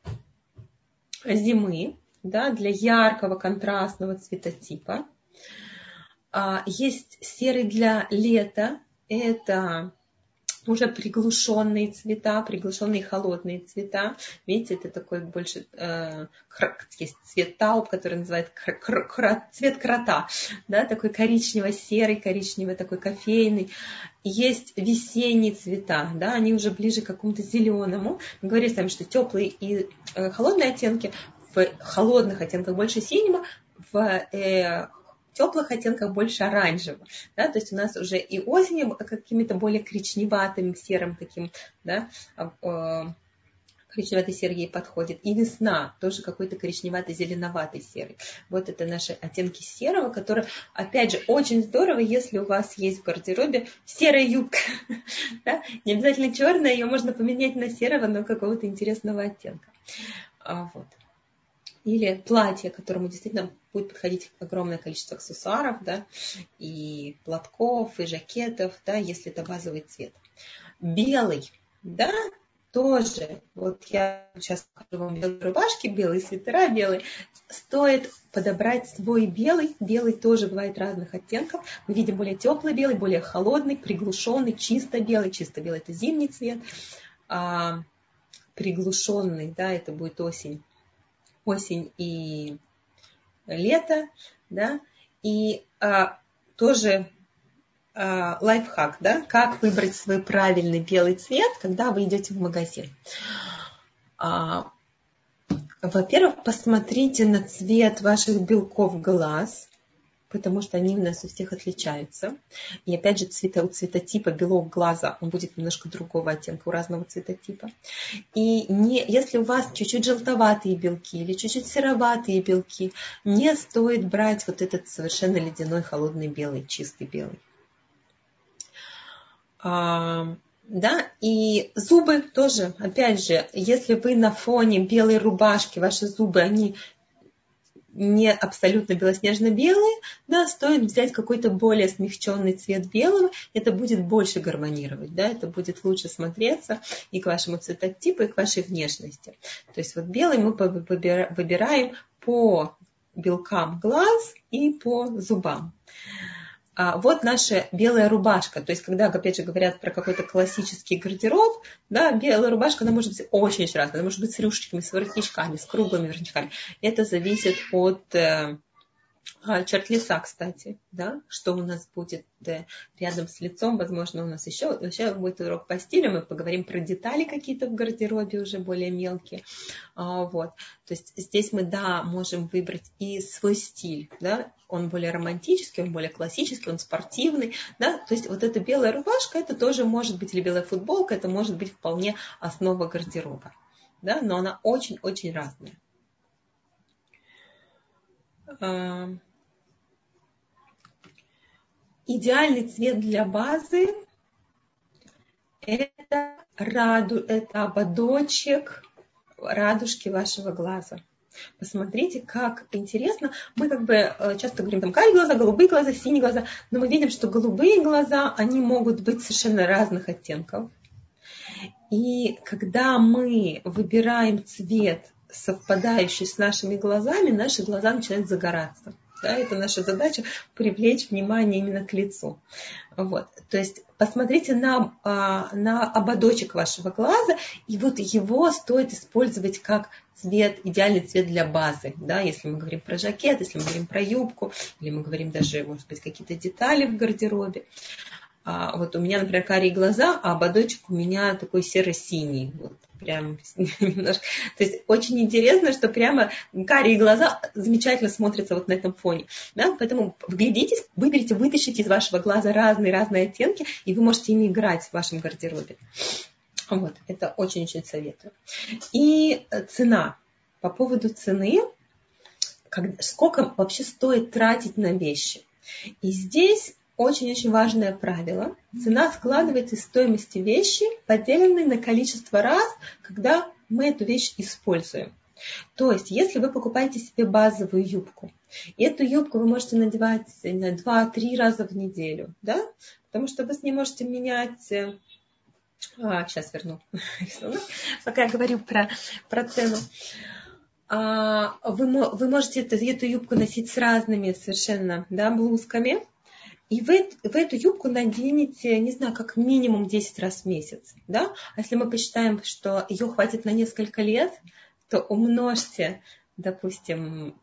зимы, да, для яркого контрастного цветотипа. А, есть серый для лета, это уже приглушенные цвета, приглушенные холодные цвета. Видите, это такой больше э, есть цвет тауп, который называют кр- кр- цвет крота, да, такой коричнево-серый, коричневый, такой кофейный. Есть весенние цвета, да, они уже ближе к какому-то зеленому. Мы говорили с вами, что теплые и э, холодные оттенки, в холодных оттенках больше синего, в э, теплых оттенках больше оранжевого. Да? То есть у нас уже и осенью какими-то более коричневатым, серым таким, да, а, э, коричневатый серый ей подходит. И весна тоже какой-то коричневатый, зеленоватый серый. Вот это наши оттенки серого, которые, опять же, очень здорово, если у вас есть в гардеробе серая юбка. да? Не обязательно черная, ее можно поменять на серого, но какого-то интересного оттенка. А, вот или платье, которому действительно будет подходить огромное количество аксессуаров, да, и платков, и жакетов, да, если это базовый цвет. Белый, да, тоже, вот я сейчас покажу вам белые рубашки, белые свитера, белые, стоит подобрать свой белый. Белый тоже бывает разных оттенков. Мы видим более теплый белый, более холодный, приглушенный, чисто белый. Чисто белый это зимний цвет. А, приглушенный, да, это будет осень осень и лето, да, и а, тоже лайфхак, да, как выбрать свой правильный белый цвет, когда вы идете в магазин. А, во-первых, посмотрите на цвет ваших белков глаз, потому что они у нас у всех отличаются. И опять же, цвета, у цветотипа белок глаза, он будет немножко другого оттенка у разного цветотипа. И не, если у вас чуть-чуть желтоватые белки или чуть-чуть сероватые белки, не стоит брать вот этот совершенно ледяной холодный белый, чистый белый. Да, и зубы тоже, опять же, если вы на фоне белой рубашки, ваши зубы, они не абсолютно белоснежно-белые, да, стоит взять какой-то более смягченный цвет белого, это будет больше гармонировать, да, это будет лучше смотреться и к вашему цветотипу, и к вашей внешности. То есть вот белый мы выбираем по белкам глаз и по зубам. А вот наша белая рубашка. То есть, когда, опять же, говорят про какой-то классический гардероб, да, белая рубашка, она может быть очень-очень разная. Она может быть с рюшечками, с воротничками, с круглыми воротничками. Это зависит от э, черт лица, кстати, да, что у нас будет да, рядом с лицом, возможно, у нас еще, еще будет урок по стилю, мы поговорим про детали какие-то в гардеробе уже более мелкие, а, вот, то есть здесь мы, да, можем выбрать и свой стиль, да, он более романтический, он более классический, он спортивный, да, то есть вот эта белая рубашка, это тоже может быть, или белая футболка, это может быть вполне основа гардероба, да, но она очень-очень разная. А, идеальный цвет для базы это, раду, это ободочек радужки вашего глаза. Посмотрите, как интересно. Мы как бы э, часто говорим там карие глаза, голубые глаза, синие глаза, но мы видим, что голубые глаза, они могут быть совершенно разных оттенков. И когда мы выбираем цвет, совпадающий с нашими глазами, наши глаза начинают загораться. Да, это наша задача привлечь внимание именно к лицу. Вот. То есть посмотрите на, а, на ободочек вашего глаза, и вот его стоит использовать как цвет, идеальный цвет для базы. Да, если мы говорим про жакет, если мы говорим про юбку, или мы говорим даже, может быть, какие-то детали в гардеробе. А, вот у меня, например, карие глаза, а ободочек у меня такой серо-синий. Вот прям немножко. То есть очень интересно, что прямо карие глаза замечательно смотрятся вот на этом фоне. Да? Поэтому вглядитесь, выберите, вытащите из вашего глаза разные-разные оттенки, и вы можете ими играть в вашем гардеробе. Вот, это очень-очень советую. И цена. По поводу цены, как, сколько вообще стоит тратить на вещи. И здесь очень-очень важное правило. Цена складывается из стоимости вещи, поделенной на количество раз, когда мы эту вещь используем. То есть, если вы покупаете себе базовую юбку, и эту юбку вы можете надевать два-три раза в неделю, да, потому что вы с ней можете менять э, а, сейчас верну, пока я говорю про, про цену. А, вы, вы можете эту, эту юбку носить с разными совершенно да, блузками, и вы, вы эту юбку наденете, не знаю, как минимум 10 раз в месяц. Да? А если мы посчитаем, что ее хватит на несколько лет, то умножьте, допустим,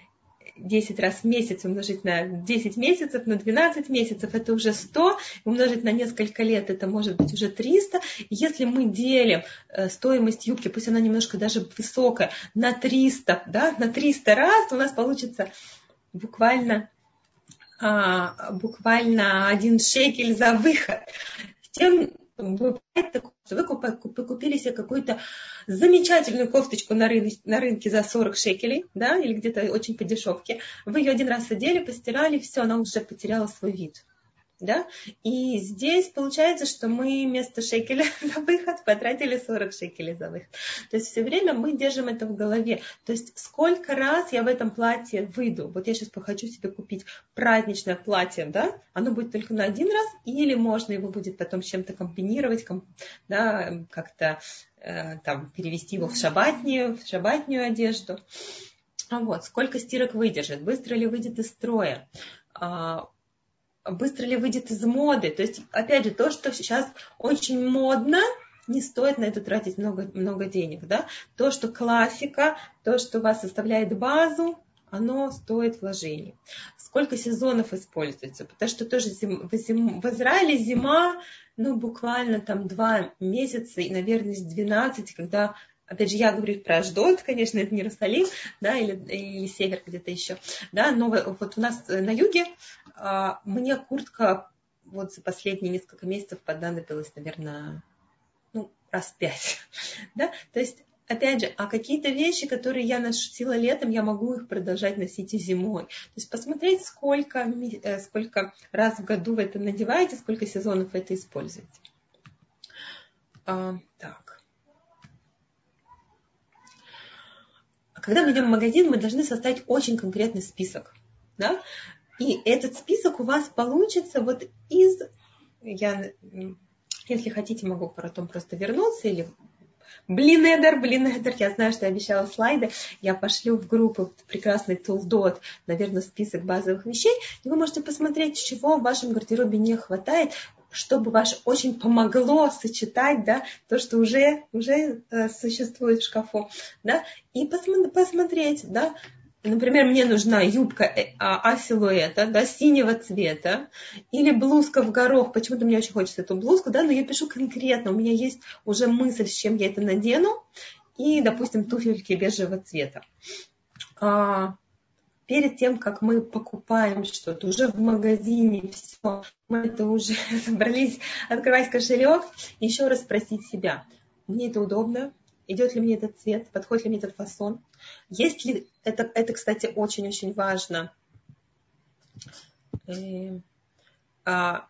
10 раз в месяц умножить на 10 месяцев, на 12 месяцев, это уже 100, умножить на несколько лет, это может быть уже 300. Если мы делим э, стоимость юбки, пусть она немножко даже высокая, на 300, да, на 300 раз, у нас получится буквально а, буквально один шекель за выход. Тем бывает такое, что вы купили себе какую-то замечательную кофточку на, рынке, на рынке за 40 шекелей, да, или где-то очень по дешевке. Вы ее один раз одели, постирали, все, она уже потеряла свой вид да, и здесь получается, что мы вместо шекеля за выход потратили 40 шекелей за выход. То есть все время мы держим это в голове. То есть сколько раз я в этом платье выйду, вот я сейчас хочу себе купить праздничное платье, да, оно будет только на один раз, или можно его будет потом с чем-то комбинировать, да, как-то э, там перевести его в шабатнюю, в шабатнюю одежду. А вот, сколько стирок выдержит, быстро ли выйдет из строя, а, быстро ли выйдет из моды. То есть, опять же, то, что сейчас очень модно, не стоит на это тратить много, много денег. Да? То, что классика, то, что вас составляет базу, оно стоит вложений. Сколько сезонов используется? Потому что тоже зим, в, зим, в Израиле зима, ну, буквально там два месяца, и, наверное, с 12, когда Опять же, я говорю про Аждот, конечно, это не Иерусалим, да, или, или север где-то еще, да, но вот у нас на юге мне куртка вот за последние несколько месяцев понадобилась, наверное, ну, раз пять, да, то есть опять же, а какие-то вещи, которые я носила летом, я могу их продолжать носить и зимой. То есть посмотреть, сколько, э, сколько раз в году вы это надеваете, сколько сезонов вы это используете. А, так. Когда мы идем в магазин, мы должны составить очень конкретный список. Да? И этот список у вас получится вот из... Я, если хотите, могу потом просто вернуться или Блин, Эдер, блин, Эдер, я знаю, что я обещала слайды, я пошлю в группу прекрасный Тулдот, наверное, список базовых вещей, и вы можете посмотреть, чего в вашем гардеробе не хватает, чтобы ваше очень помогло сочетать да, то, что уже, уже э, существует в шкафу, да, и посмотреть, да, Например, мне нужна юбка э, а, а да, синего цвета, или блузка в горох. Почему-то мне очень хочется эту блузку, да, но я пишу конкретно. У меня есть уже мысль, с чем я это надену, и, допустим, туфельки бежевого цвета. А, перед тем, как мы покупаем что-то уже в магазине, все, мы это уже собрались открывать кошелек, еще раз спросить себя, мне это удобно, идет ли мне этот цвет, подходит ли мне этот фасон, есть ли, это, это кстати, очень-очень важно, э, а,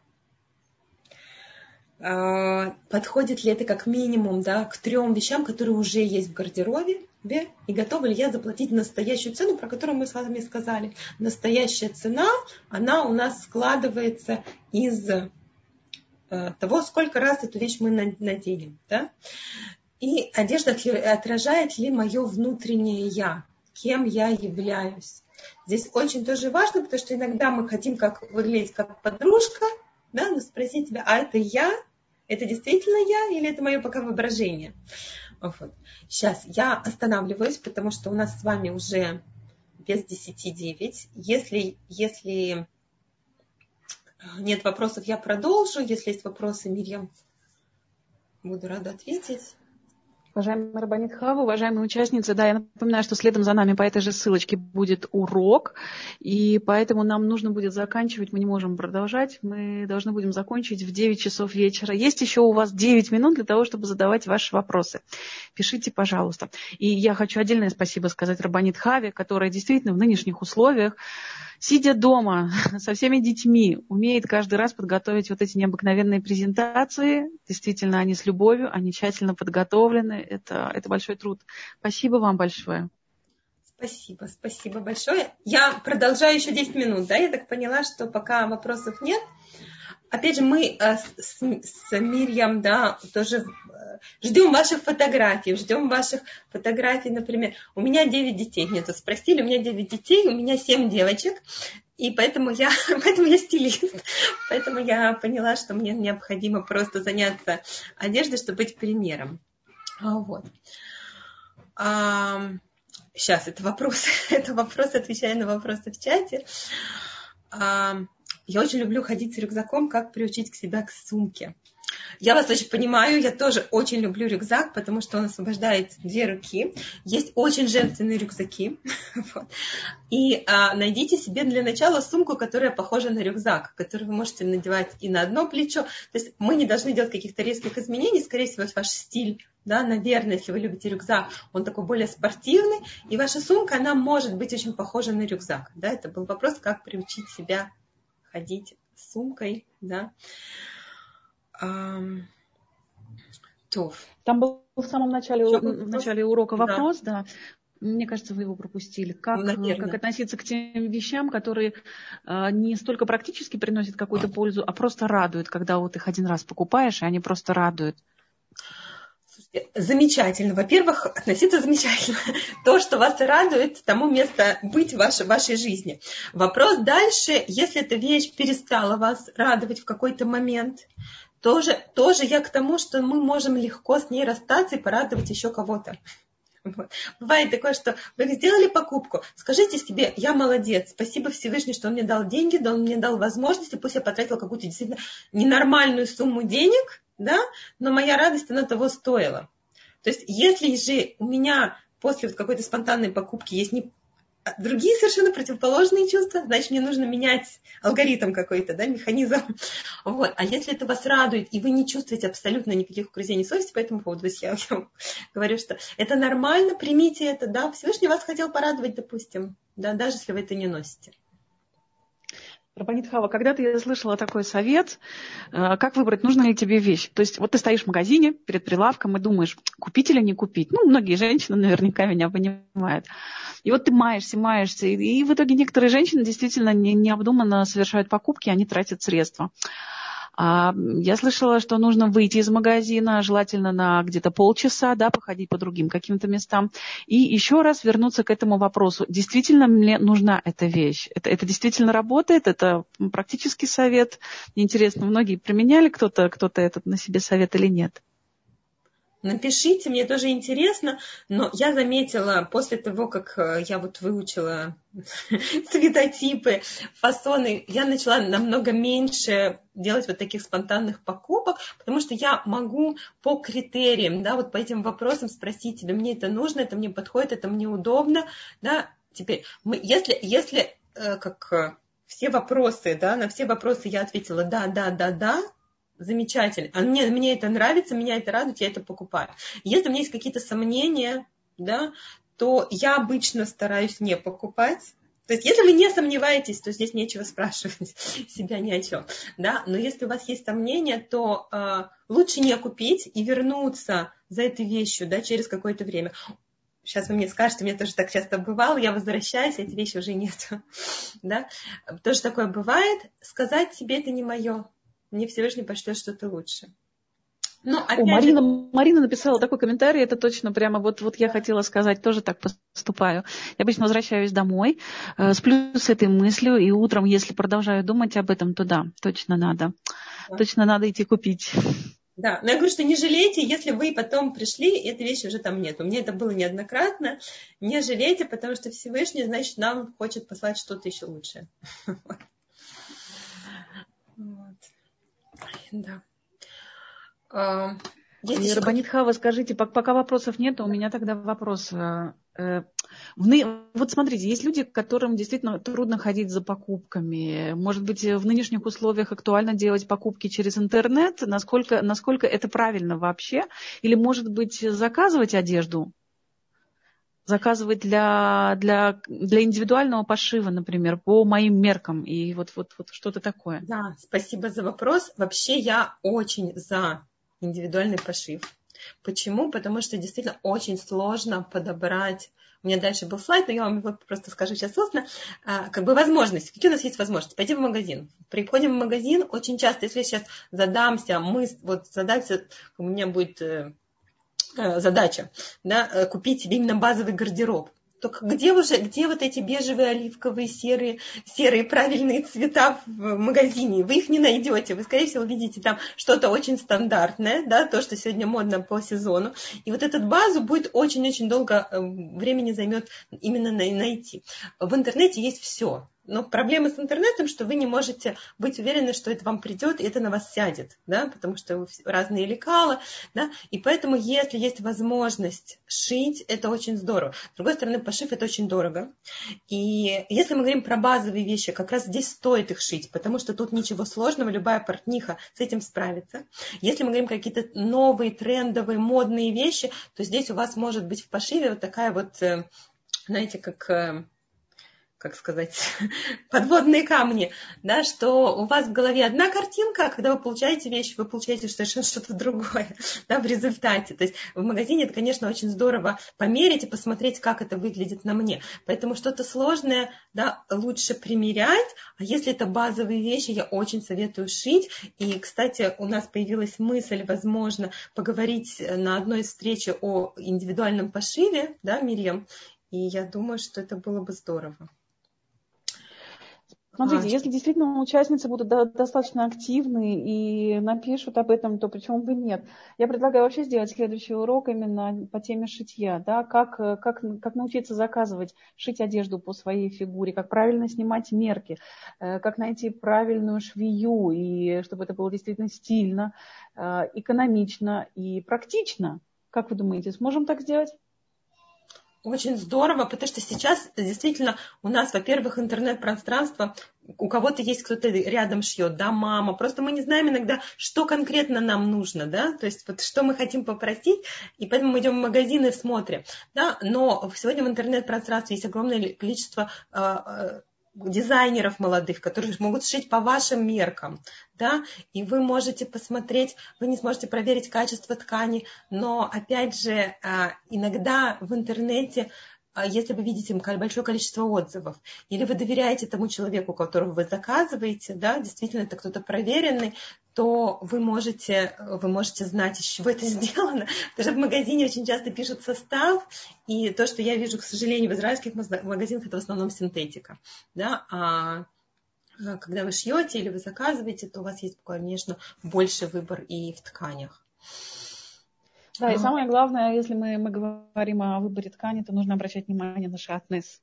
а, подходит ли это как минимум да, к трем вещам, которые уже есть в гардеробе, да, и готова ли я заплатить настоящую цену, про которую мы с вами сказали. Настоящая цена, она у нас складывается из э, того, сколько раз эту вещь мы наденем. Да? И одежда отражает ли мое внутреннее я, кем я являюсь. Здесь очень тоже важно, потому что иногда мы хотим как выглядеть как подружка, да, но спросить себя, а это я? Это действительно я или это мое пока воображение? Вот. Сейчас я останавливаюсь, потому что у нас с вами уже без 10-9. Если, если нет вопросов, я продолжу. Если есть вопросы, Мирьям, буду рада ответить. Уважаемый Рабанит Хава, уважаемые участницы, да, я напоминаю, что следом за нами по этой же ссылочке будет урок, и поэтому нам нужно будет заканчивать, мы не можем продолжать, мы должны будем закончить в 9 часов вечера. Есть еще у вас 9 минут для того, чтобы задавать ваши вопросы. Пишите, пожалуйста. И я хочу отдельное спасибо сказать Рабанит Хаве, которая действительно в нынешних условиях сидя дома со всеми детьми, умеет каждый раз подготовить вот эти необыкновенные презентации. Действительно, они с любовью, они тщательно подготовлены. Это, это большой труд. Спасибо вам большое. Спасибо, спасибо большое. Я продолжаю еще 10 минут, да? Я так поняла, что пока вопросов нет. Опять же, мы э, с, с Мирьям, да, тоже э, ждем ваших фотографий, ждем ваших фотографий, например. У меня 9 детей, нет, спросили, у меня 9 детей, у меня 7 девочек, и поэтому я, поэтому я стилист. Поэтому я поняла, что мне необходимо просто заняться одеждой, чтобы быть примером. А, вот. А, сейчас, это вопрос, это вопрос, отвечаю на вопросы в чате. А, я очень люблю ходить с рюкзаком, как приучить к себя к сумке. Я вас очень понимаю, я тоже очень люблю рюкзак, потому что он освобождает две руки. Есть очень женственные рюкзаки. Вот. И а, найдите себе для начала сумку, которая похожа на рюкзак, который вы можете надевать и на одно плечо. То есть мы не должны делать каких-то резких изменений, скорее всего, это ваш стиль. Да, наверное, если вы любите рюкзак, он такой более спортивный, и ваша сумка, она может быть очень похожа на рюкзак. Да, это был вопрос, как приучить себя ходить с сумкой, да. То. Там был в самом начале, в начале урока вопрос, да. да. Мне кажется, вы его пропустили. Как, как относиться к тем вещам, которые э, не столько практически приносят какую-то пользу, а просто радуют, когда вот их один раз покупаешь, и они просто радуют. Замечательно. Во-первых, относиться замечательно. То, что вас радует, тому место быть в вашей, вашей жизни. Вопрос дальше, если эта вещь перестала вас радовать в какой-то момент, тоже, тоже я к тому, что мы можем легко с ней расстаться и порадовать еще кого-то. Вот. Бывает такое, что вы сделали покупку, скажите себе, я молодец, спасибо Всевышний, что он мне дал деньги, да он мне дал возможности, пусть я потратила какую-то действительно ненормальную сумму денег, да, но моя радость, она того стоила. То есть, если же у меня после вот какой-то спонтанной покупки есть не другие совершенно противоположные чувства, значит, мне нужно менять алгоритм какой-то, да, механизм. Вот. А если это вас радует, и вы не чувствуете абсолютно никаких угрызений совести по этому поводу, я, я говорю, что это нормально, примите это, да, Всевышний вас хотел порадовать, допустим, да, даже если вы это не носите. Рабанит Хава, когда-то я слышала такой совет, э, как выбрать, нужна ли тебе вещь. То есть вот ты стоишь в магазине перед прилавком и думаешь, купить или не купить. Ну, многие женщины наверняка меня понимают. И вот ты маешься, маешься. И, и в итоге некоторые женщины действительно не, необдуманно совершают покупки, они тратят средства. А я слышала, что нужно выйти из магазина, желательно на где-то полчаса, да, походить по другим каким-то местам. И еще раз вернуться к этому вопросу. Действительно мне нужна эта вещь? Это, это действительно работает? Это практический совет? Мне интересно, многие применяли кто-то кто этот на себе совет или нет? Напишите, мне тоже интересно, но я заметила после того, как э, я вот выучила цветотипы, фасоны, я начала намного меньше делать вот таких спонтанных покупок, потому что я могу по критериям, да, вот по этим вопросам спросить тебе, мне это нужно, это мне подходит, это мне удобно, да, теперь, мы, если, если э, как э, все вопросы, да, на все вопросы я ответила да, да, да, да, замечательно. А мне, мне это нравится, меня это радует, я это покупаю. Если у меня есть какие-то сомнения, да, то я обычно стараюсь не покупать. То есть, если вы не сомневаетесь, то здесь нечего спрашивать себя ни о чем. Да? Но если у вас есть сомнения, то э, лучше не купить и вернуться за этой вещью да, через какое-то время. Сейчас вы мне скажете, мне тоже так часто бывало, я возвращаюсь, а эти вещи уже нет. Да? Тоже такое бывает. Сказать себе это не мое мне Всевышний пошлет что-то лучше. Но, опять О, Марина, же... Марина написала такой комментарий, это точно прямо вот, вот я хотела сказать, тоже так поступаю. Я обычно возвращаюсь домой, э, сплю с этой мыслью, и утром, если продолжаю думать об этом, то да, точно надо. Да. Точно надо идти купить. Да, но я говорю, что не жалейте, если вы потом пришли, и этой вещи уже там нет. У меня это было неоднократно. Не жалейте, потому что Всевышний, значит, нам хочет послать что-то еще лучшее. Да. А, есть Рабанит Хава, скажите, пока вопросов нет, у меня тогда вопрос. Э, э, вот смотрите, есть люди, которым действительно трудно ходить за покупками. Может быть, в нынешних условиях актуально делать покупки через интернет? Насколько, насколько это правильно вообще? Или, может быть, заказывать одежду? Заказывать для, для, для индивидуального пошива, например, по моим меркам. И вот, вот, вот что-то такое. Да, спасибо за вопрос. Вообще я очень за индивидуальный пошив. Почему? Потому что действительно очень сложно подобрать у меня дальше был слайд, но я вам его просто скажу сейчас устно. А, как бы возможности. Какие у нас есть возможности? Пойти в магазин. Приходим в магазин, очень часто, если я сейчас задамся, мы, вот задаться, у меня будет Э, задача, да, э, купить себе именно базовый гардероб. Только где уже, где вот эти бежевые, оливковые, серые, серые правильные цвета в магазине? Вы их не найдете. Вы, скорее всего, увидите там что-то очень стандартное, да, то, что сегодня модно по сезону. И вот эту базу будет очень-очень долго э, времени займет именно найти. В интернете есть все. Но проблема с интернетом, что вы не можете быть уверены, что это вам придет, и это на вас сядет, да, потому что разные лекала, да, и поэтому, если есть возможность шить, это очень здорово. С другой стороны, пошив это очень дорого. И если мы говорим про базовые вещи, как раз здесь стоит их шить, потому что тут ничего сложного, любая портниха с этим справится. Если мы говорим какие-то новые, трендовые, модные вещи, то здесь у вас может быть в пошиве вот такая вот, э, знаете, как э, как сказать, подводные камни, да, что у вас в голове одна картинка, а когда вы получаете вещь, вы получаете совершенно что-то другое да, в результате. То есть в магазине это, конечно, очень здорово померить и посмотреть, как это выглядит на мне. Поэтому что-то сложное да, лучше примерять, а если это базовые вещи, я очень советую шить. И, кстати, у нас появилась мысль, возможно, поговорить на одной встрече о индивидуальном пошиве, да, Мирьям, и я думаю, что это было бы здорово. Смотрите, а, если действительно участницы будут достаточно активны и напишут об этом, то почему бы нет? Я предлагаю вообще сделать следующий урок именно по теме шитья, да, как, как, как научиться заказывать, шить одежду по своей фигуре, как правильно снимать мерки, э, как найти правильную швею, и чтобы это было действительно стильно, э, экономично и практично. Как вы думаете, сможем так сделать? Очень здорово, потому что сейчас действительно у нас, во-первых, интернет-пространство, у кого-то есть кто-то рядом шьет, да, мама, просто мы не знаем иногда, что конкретно нам нужно, да, то есть вот что мы хотим попросить, и поэтому мы идем в магазины смотрим, да, но сегодня в интернет-пространстве есть огромное количество э, дизайнеров молодых, которые могут шить по вашим меркам, да, и вы можете посмотреть, вы не сможете проверить качество ткани, но, опять же, а, иногда в интернете а если вы видите большое количество отзывов, или вы доверяете тому человеку, которого вы заказываете, да, действительно это кто-то проверенный, то вы можете, вы можете знать, из чего это сделано. Потому что в магазине очень часто пишут состав, и то, что я вижу, к сожалению, в израильских магазинах, это в основном синтетика. Да? А когда вы шьете или вы заказываете, то у вас есть, конечно, больше выбор и в тканях. Да, и самое главное, если мы, мы говорим о выборе ткани, то нужно обращать внимание на шатнес.